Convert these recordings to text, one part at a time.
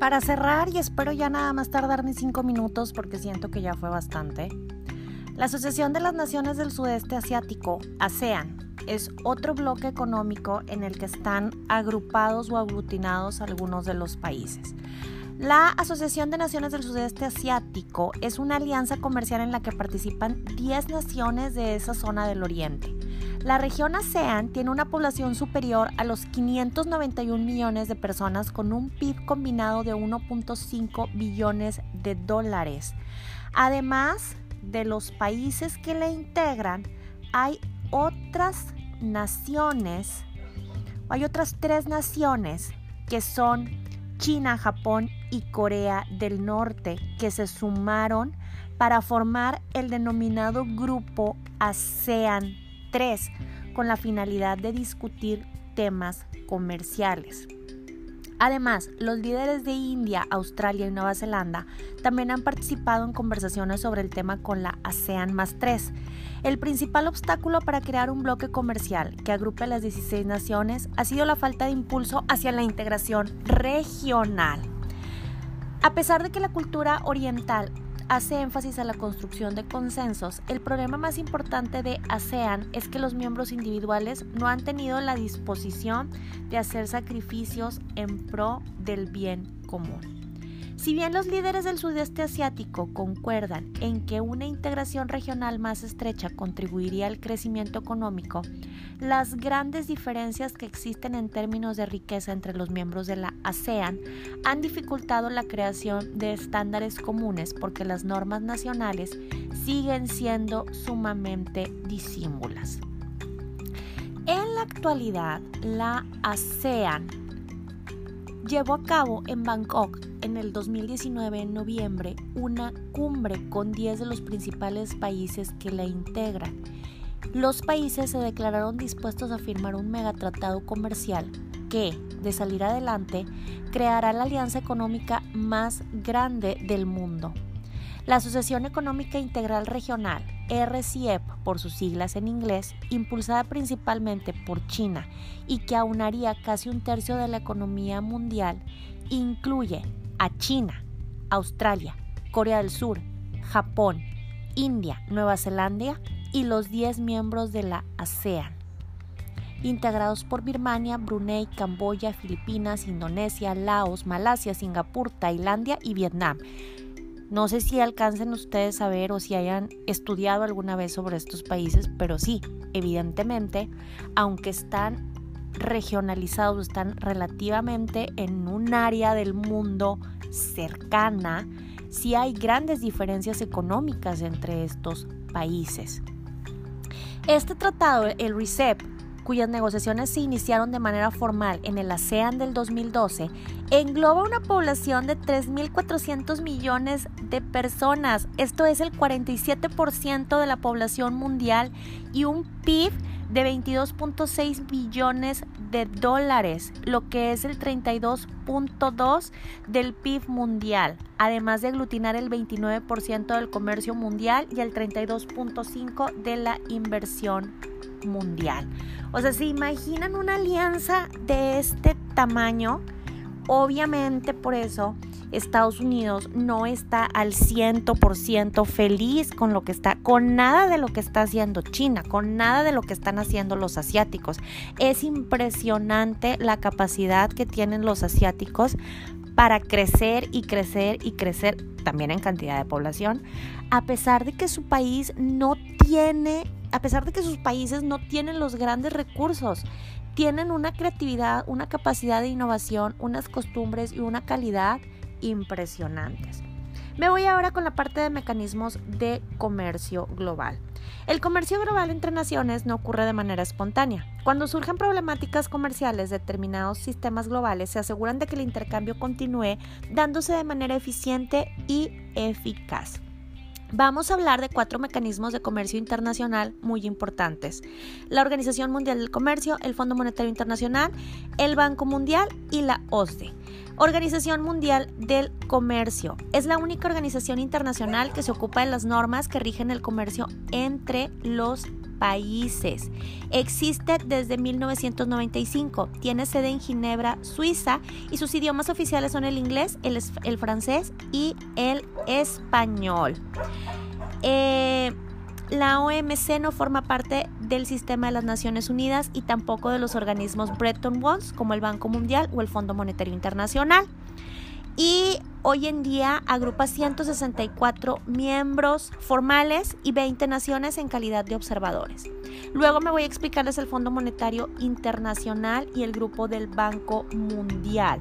Para cerrar, y espero ya nada más tardar ni cinco minutos porque siento que ya fue bastante, la Asociación de las Naciones del Sudeste Asiático, ASEAN, es otro bloque económico en el que están agrupados o aglutinados algunos de los países. La Asociación de Naciones del Sudeste Asiático es una alianza comercial en la que participan 10 naciones de esa zona del Oriente. La región ASEAN tiene una población superior a los 591 millones de personas con un PIB combinado de 1.5 billones de dólares. Además de los países que la integran, hay otras naciones, hay otras tres naciones que son China, Japón y Corea del Norte, que se sumaron para formar el denominado grupo ASEAN 3, con la finalidad de discutir temas comerciales. Además, los líderes de India, Australia y Nueva Zelanda también han participado en conversaciones sobre el tema con la ASEAN más 3. El principal obstáculo para crear un bloque comercial que agrupe a las 16 naciones ha sido la falta de impulso hacia la integración regional. A pesar de que la cultura oriental hace énfasis a la construcción de consensos, el problema más importante de ASEAN es que los miembros individuales no han tenido la disposición de hacer sacrificios en pro del bien común. Si bien los líderes del sudeste asiático concuerdan en que una integración regional más estrecha contribuiría al crecimiento económico, las grandes diferencias que existen en términos de riqueza entre los miembros de la ASEAN han dificultado la creación de estándares comunes porque las normas nacionales siguen siendo sumamente disímbulas. En la actualidad, la ASEAN llevó a cabo en Bangkok en el 2019, en noviembre, una cumbre con 10 de los principales países que la integran. Los países se declararon dispuestos a firmar un megatratado comercial que, de salir adelante, creará la alianza económica más grande del mundo. La Asociación Económica Integral Regional, RCEP por sus siglas en inglés, impulsada principalmente por China y que aunaría casi un tercio de la economía mundial, incluye a China, Australia, Corea del Sur, Japón, India, Nueva Zelanda y los 10 miembros de la ASEAN, integrados por Birmania, Brunei, Camboya, Filipinas, Indonesia, Laos, Malasia, Singapur, Tailandia y Vietnam. No sé si alcancen ustedes a ver o si hayan estudiado alguna vez sobre estos países, pero sí, evidentemente, aunque están regionalizados, están relativamente en un área del mundo cercana, si hay grandes diferencias económicas entre estos países. Este tratado, el RICEP, cuyas negociaciones se iniciaron de manera formal en el ASEAN del 2012, engloba una población de 3.400 millones de personas. Esto es el 47% de la población mundial y un PIB de 22.6 billones de dólares, lo que es el 32.2 del PIB mundial, además de aglutinar el 29% del comercio mundial y el 32.5 de la inversión mundial. O sea, ¿se imaginan una alianza de este tamaño? Obviamente por eso Estados Unidos no está al 100% feliz con lo que está, con nada de lo que está haciendo China, con nada de lo que están haciendo los asiáticos. Es impresionante la capacidad que tienen los asiáticos para crecer y crecer y crecer también en cantidad de población, a pesar de que su país no tiene, a pesar de que sus países no tienen los grandes recursos, tienen una creatividad, una capacidad de innovación, unas costumbres y una calidad impresionantes. Me voy ahora con la parte de mecanismos de comercio global. El comercio global entre naciones no ocurre de manera espontánea. Cuando surgen problemáticas comerciales de determinados sistemas globales, se aseguran de que el intercambio continúe dándose de manera eficiente y eficaz. Vamos a hablar de cuatro mecanismos de comercio internacional muy importantes. La Organización Mundial del Comercio, el Fondo Monetario Internacional, el Banco Mundial y la OSDE. Organización Mundial del Comercio. Es la única organización internacional que se ocupa de las normas que rigen el comercio entre los países. Existe desde 1995, tiene sede en Ginebra, Suiza, y sus idiomas oficiales son el inglés, el, francés y el español. Eh, la OMC no forma parte del sistema de las Naciones Unidas y tampoco de los organismos Bretton Woods como el Banco Mundial o el Fondo Monetario Internacional. Y hoy en día agrupa 164 miembros formales y 20 naciones en calidad de observadores. Luego me voy a explicarles el Fondo Monetario Internacional y el grupo del Banco Mundial.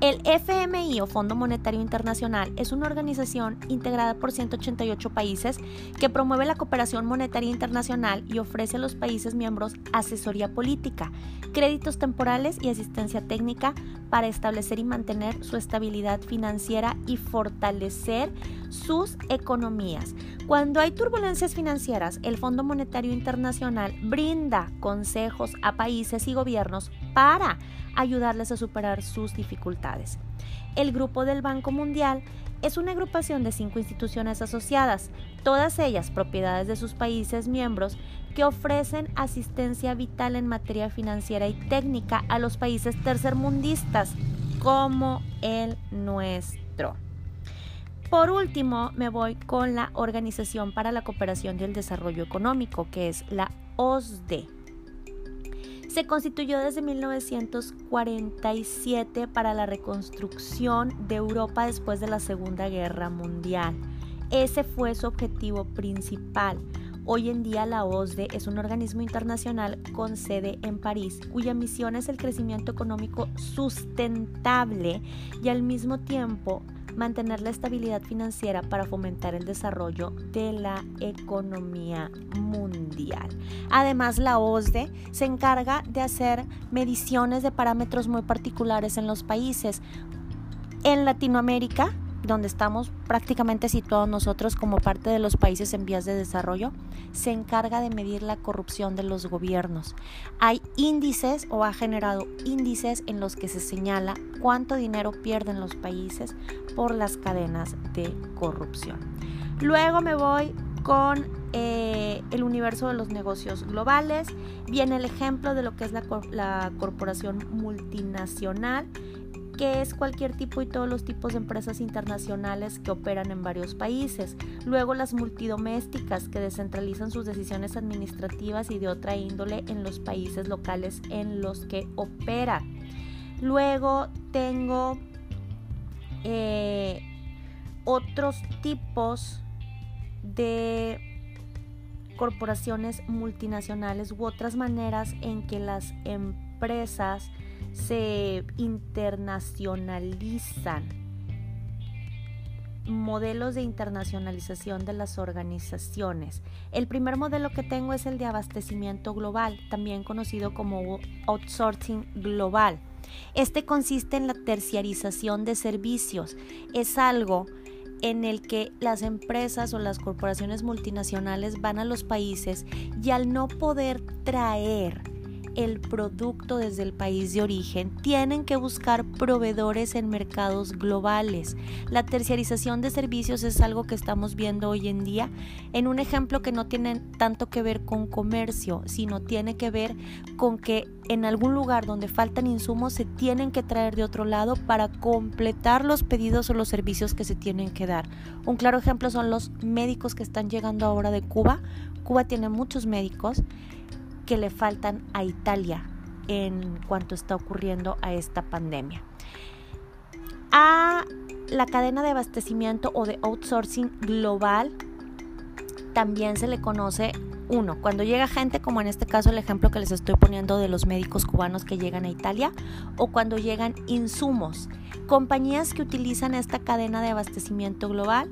El FMI o Fondo Monetario Internacional es una organización integrada por 188 países que promueve la cooperación monetaria internacional y ofrece a los países miembros asesoría política, créditos temporales y asistencia técnica para establecer y mantener su estabilidad financiera y fortalecer sus economías. Cuando hay turbulencias financieras, el Fondo Monetario Internacional brinda consejos a países y gobiernos para ayudarles a superar sus dificultades. El Grupo del Banco Mundial es una agrupación de cinco instituciones asociadas, todas ellas propiedades de sus países miembros, que ofrecen asistencia vital en materia financiera y técnica a los países tercermundistas como el nuestro. Por último, me voy con la Organización para la Cooperación y el Desarrollo Económico, que es la OSDE. Se constituyó desde 1947 para la reconstrucción de Europa después de la Segunda Guerra Mundial. Ese fue su objetivo principal. Hoy en día la OSDE es un organismo internacional con sede en París, cuya misión es el crecimiento económico sustentable y al mismo tiempo mantener la estabilidad financiera para fomentar el desarrollo de la economía mundial. Además, la OSDE se encarga de hacer mediciones de parámetros muy particulares en los países. En Latinoamérica, donde estamos prácticamente situados nosotros como parte de los países en vías de desarrollo, se encarga de medir la corrupción de los gobiernos. Hay índices o ha generado índices en los que se señala cuánto dinero pierden los países por las cadenas de corrupción. Luego me voy con eh, el universo de los negocios globales. Viene el ejemplo de lo que es la, la corporación multinacional que es cualquier tipo y todos los tipos de empresas internacionales que operan en varios países. Luego las multidomésticas que descentralizan sus decisiones administrativas y de otra índole en los países locales en los que opera. Luego tengo eh, otros tipos de corporaciones multinacionales u otras maneras en que las empresas se internacionalizan modelos de internacionalización de las organizaciones. El primer modelo que tengo es el de abastecimiento global, también conocido como outsourcing global. Este consiste en la terciarización de servicios. Es algo en el que las empresas o las corporaciones multinacionales van a los países y al no poder traer el producto desde el país de origen, tienen que buscar proveedores en mercados globales. La terciarización de servicios es algo que estamos viendo hoy en día en un ejemplo que no tiene tanto que ver con comercio, sino tiene que ver con que en algún lugar donde faltan insumos se tienen que traer de otro lado para completar los pedidos o los servicios que se tienen que dar. Un claro ejemplo son los médicos que están llegando ahora de Cuba. Cuba tiene muchos médicos que le faltan a Italia en cuanto está ocurriendo a esta pandemia. A la cadena de abastecimiento o de outsourcing global también se le conoce uno, cuando llega gente, como en este caso el ejemplo que les estoy poniendo de los médicos cubanos que llegan a Italia, o cuando llegan insumos. Compañías que utilizan esta cadena de abastecimiento global,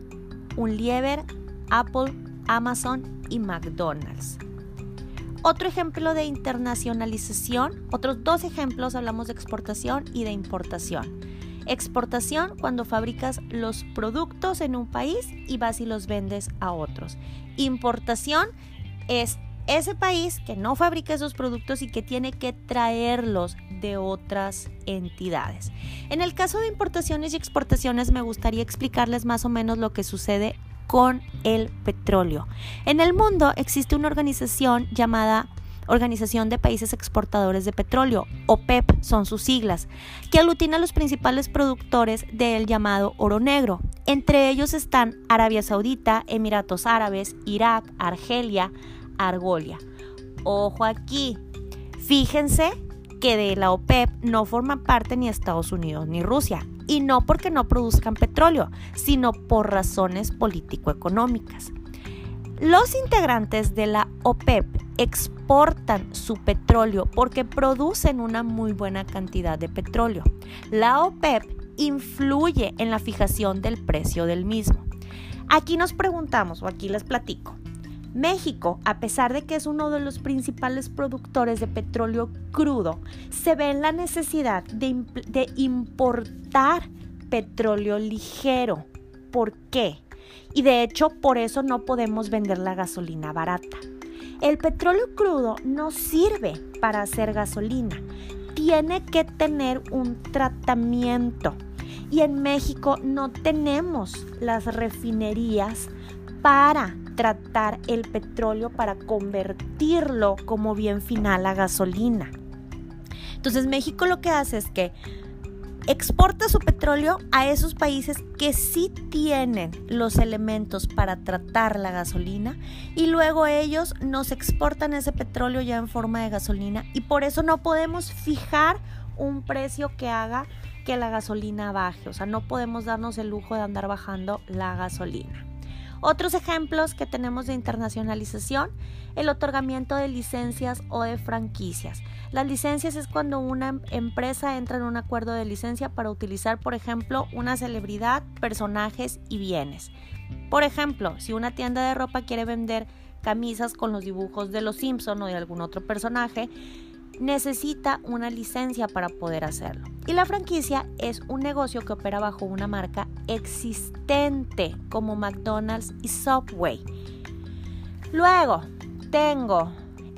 Unilever, Apple, Amazon y McDonald's. Otro ejemplo de internacionalización, otros dos ejemplos hablamos de exportación y de importación. Exportación cuando fabricas los productos en un país y vas y los vendes a otros. Importación es ese país que no fabrica esos productos y que tiene que traerlos de otras entidades. En el caso de importaciones y exportaciones me gustaría explicarles más o menos lo que sucede con el petróleo. En el mundo existe una organización llamada Organización de Países Exportadores de Petróleo, OPEP e son sus siglas, que aglutina a los principales productores del llamado oro negro. Entre ellos están Arabia Saudita, Emiratos Árabes, Irak, Argelia, Argolia. Ojo aquí, fíjense que de la OPEP e no forman parte ni Estados Unidos ni Rusia, y no porque no produzcan petróleo, sino por razones político-económicas. Los integrantes de la OPEP exportan su petróleo porque producen una muy buena cantidad de petróleo. La OPEP influye en la fijación del precio del mismo. Aquí nos preguntamos, o aquí les platico. México, a pesar de que es uno de los principales productores de petróleo crudo, se ve en la necesidad de, importar petróleo ligero. ¿Por qué? y de hecho por eso no podemos vender la gasolina barata. El petróleo crudo no sirve para hacer gasolina, tiene que tener un tratamiento y en México no tenemos las refinerías para tratar el petróleo para convertirlo como bien final a gasolina. Entonces México lo que hace es que exporta su petróleo a esos países que sí tienen los elementos para tratar la gasolina y luego ellos nos exportan ese petróleo ya en forma de gasolina y por eso no podemos fijar un precio que haga que la gasolina baje, o sea, no podemos darnos el lujo de andar bajando la gasolina. Otros ejemplos que tenemos de internacionalización, el otorgamiento de licencias o de franquicias. Las licencias es cuando una empresa entra en un acuerdo de licencia para utilizar, por ejemplo, una celebridad, personajes y bienes. Por ejemplo, si una tienda de ropa quiere vender camisas con los dibujos de los Simpson o de algún otro personaje, necesita una licencia para poder hacerlo. Y la franquicia es un negocio que opera bajo una marca existente como McDonald's y Subway. Luego tengo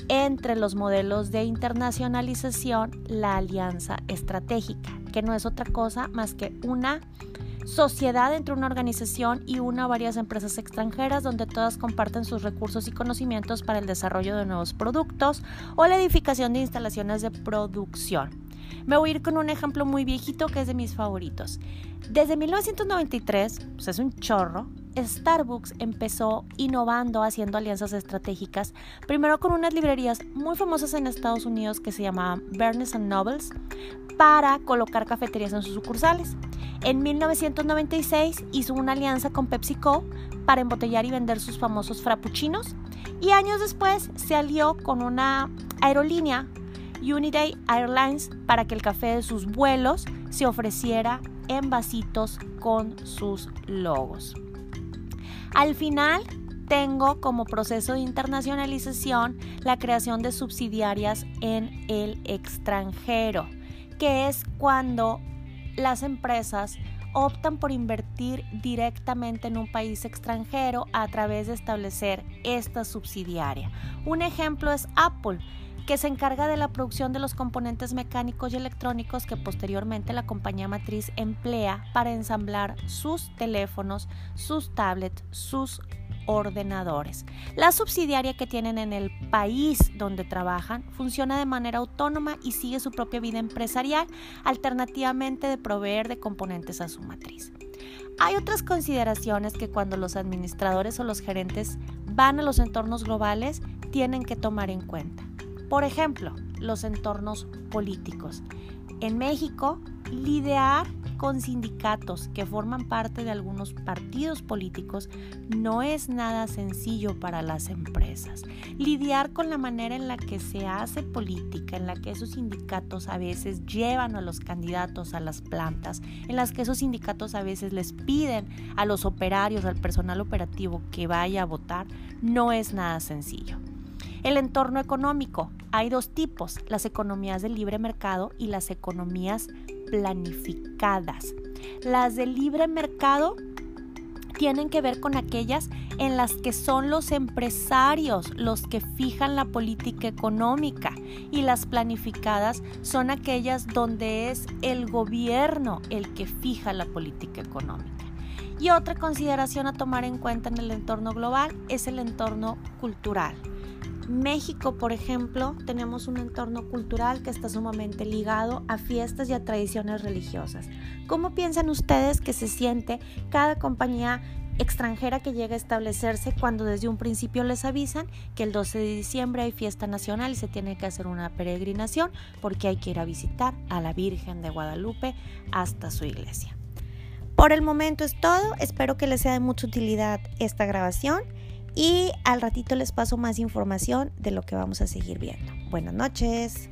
entre los modelos de internacionalización la alianza estratégica, que no es otra cosa más que una sociedad entre una organización y una o varias empresas extranjeras donde todas comparten sus recursos y conocimientos para el desarrollo de nuevos productos o la edificación de instalaciones de producción. Me voy a ir con un ejemplo muy viejito que es de mis favoritos. Desde 1993, pues es un chorro, Starbucks empezó innovando, haciendo alianzas estratégicas, primero con unas librerías muy famosas en Estados Unidos que se llamaban Barnes Nobles, para colocar cafeterías en sus sucursales. En 1996 hizo una alianza con PepsiCo para embotellar y vender sus famosos frappuccinos y años después se alió con una aerolínea, Uniday Airlines, para que el café de sus vuelos se ofreciera en vasitos con sus logos. Al final, tengo como proceso de internacionalización la creación de subsidiarias en el extranjero, que es cuando las empresas optan por invertir directamente en un país extranjero a través de establecer esta subsidiaria. Un ejemplo es Apple que se encarga de la producción de los componentes mecánicos y electrónicos que posteriormente la compañía matriz emplea para ensamblar sus teléfonos, sus tablets, sus ordenadores. La subsidiaria que tienen en el país donde trabajan funciona de manera autónoma y sigue su propia vida empresarial, alternativamente de proveer de componentes a su matriz. Hay otras consideraciones que cuando los administradores o los gerentes van a los entornos globales tienen que tomar en cuenta. Por ejemplo, los entornos políticos. En México, lidiar con sindicatos que forman parte de algunos partidos políticos no es nada sencillo para las empresas. Lidiar con la manera en la que se hace política, en la que esos sindicatos a veces llevan a los candidatos a las plantas, en las que esos sindicatos a veces les piden a los operarios, al personal operativo que vaya a votar, no es nada sencillo. El entorno económico. Hay dos tipos, las economías de libre mercado y las economías planificadas. Las de libre mercado tienen que ver con aquellas en las que son los empresarios los que fijan la política económica y las planificadas son aquellas donde es el gobierno el que fija la política económica. Y otra consideración a tomar en cuenta en el entorno global es el entorno cultural. México, por ejemplo, tenemos un entorno cultural que está sumamente ligado a fiestas y a tradiciones religiosas. ¿Cómo piensan ustedes que se siente cada compañía extranjera que llega a establecerse cuando desde un principio les avisan que el 12 de diciembre hay fiesta nacional y se tiene que hacer una peregrinación porque hay que ir a visitar a la Virgen de Guadalupe hasta su iglesia? Por el momento es todo, espero que les sea de mucha utilidad esta grabación y al ratito les paso más información de lo que vamos a seguir viendo. Buenas noches.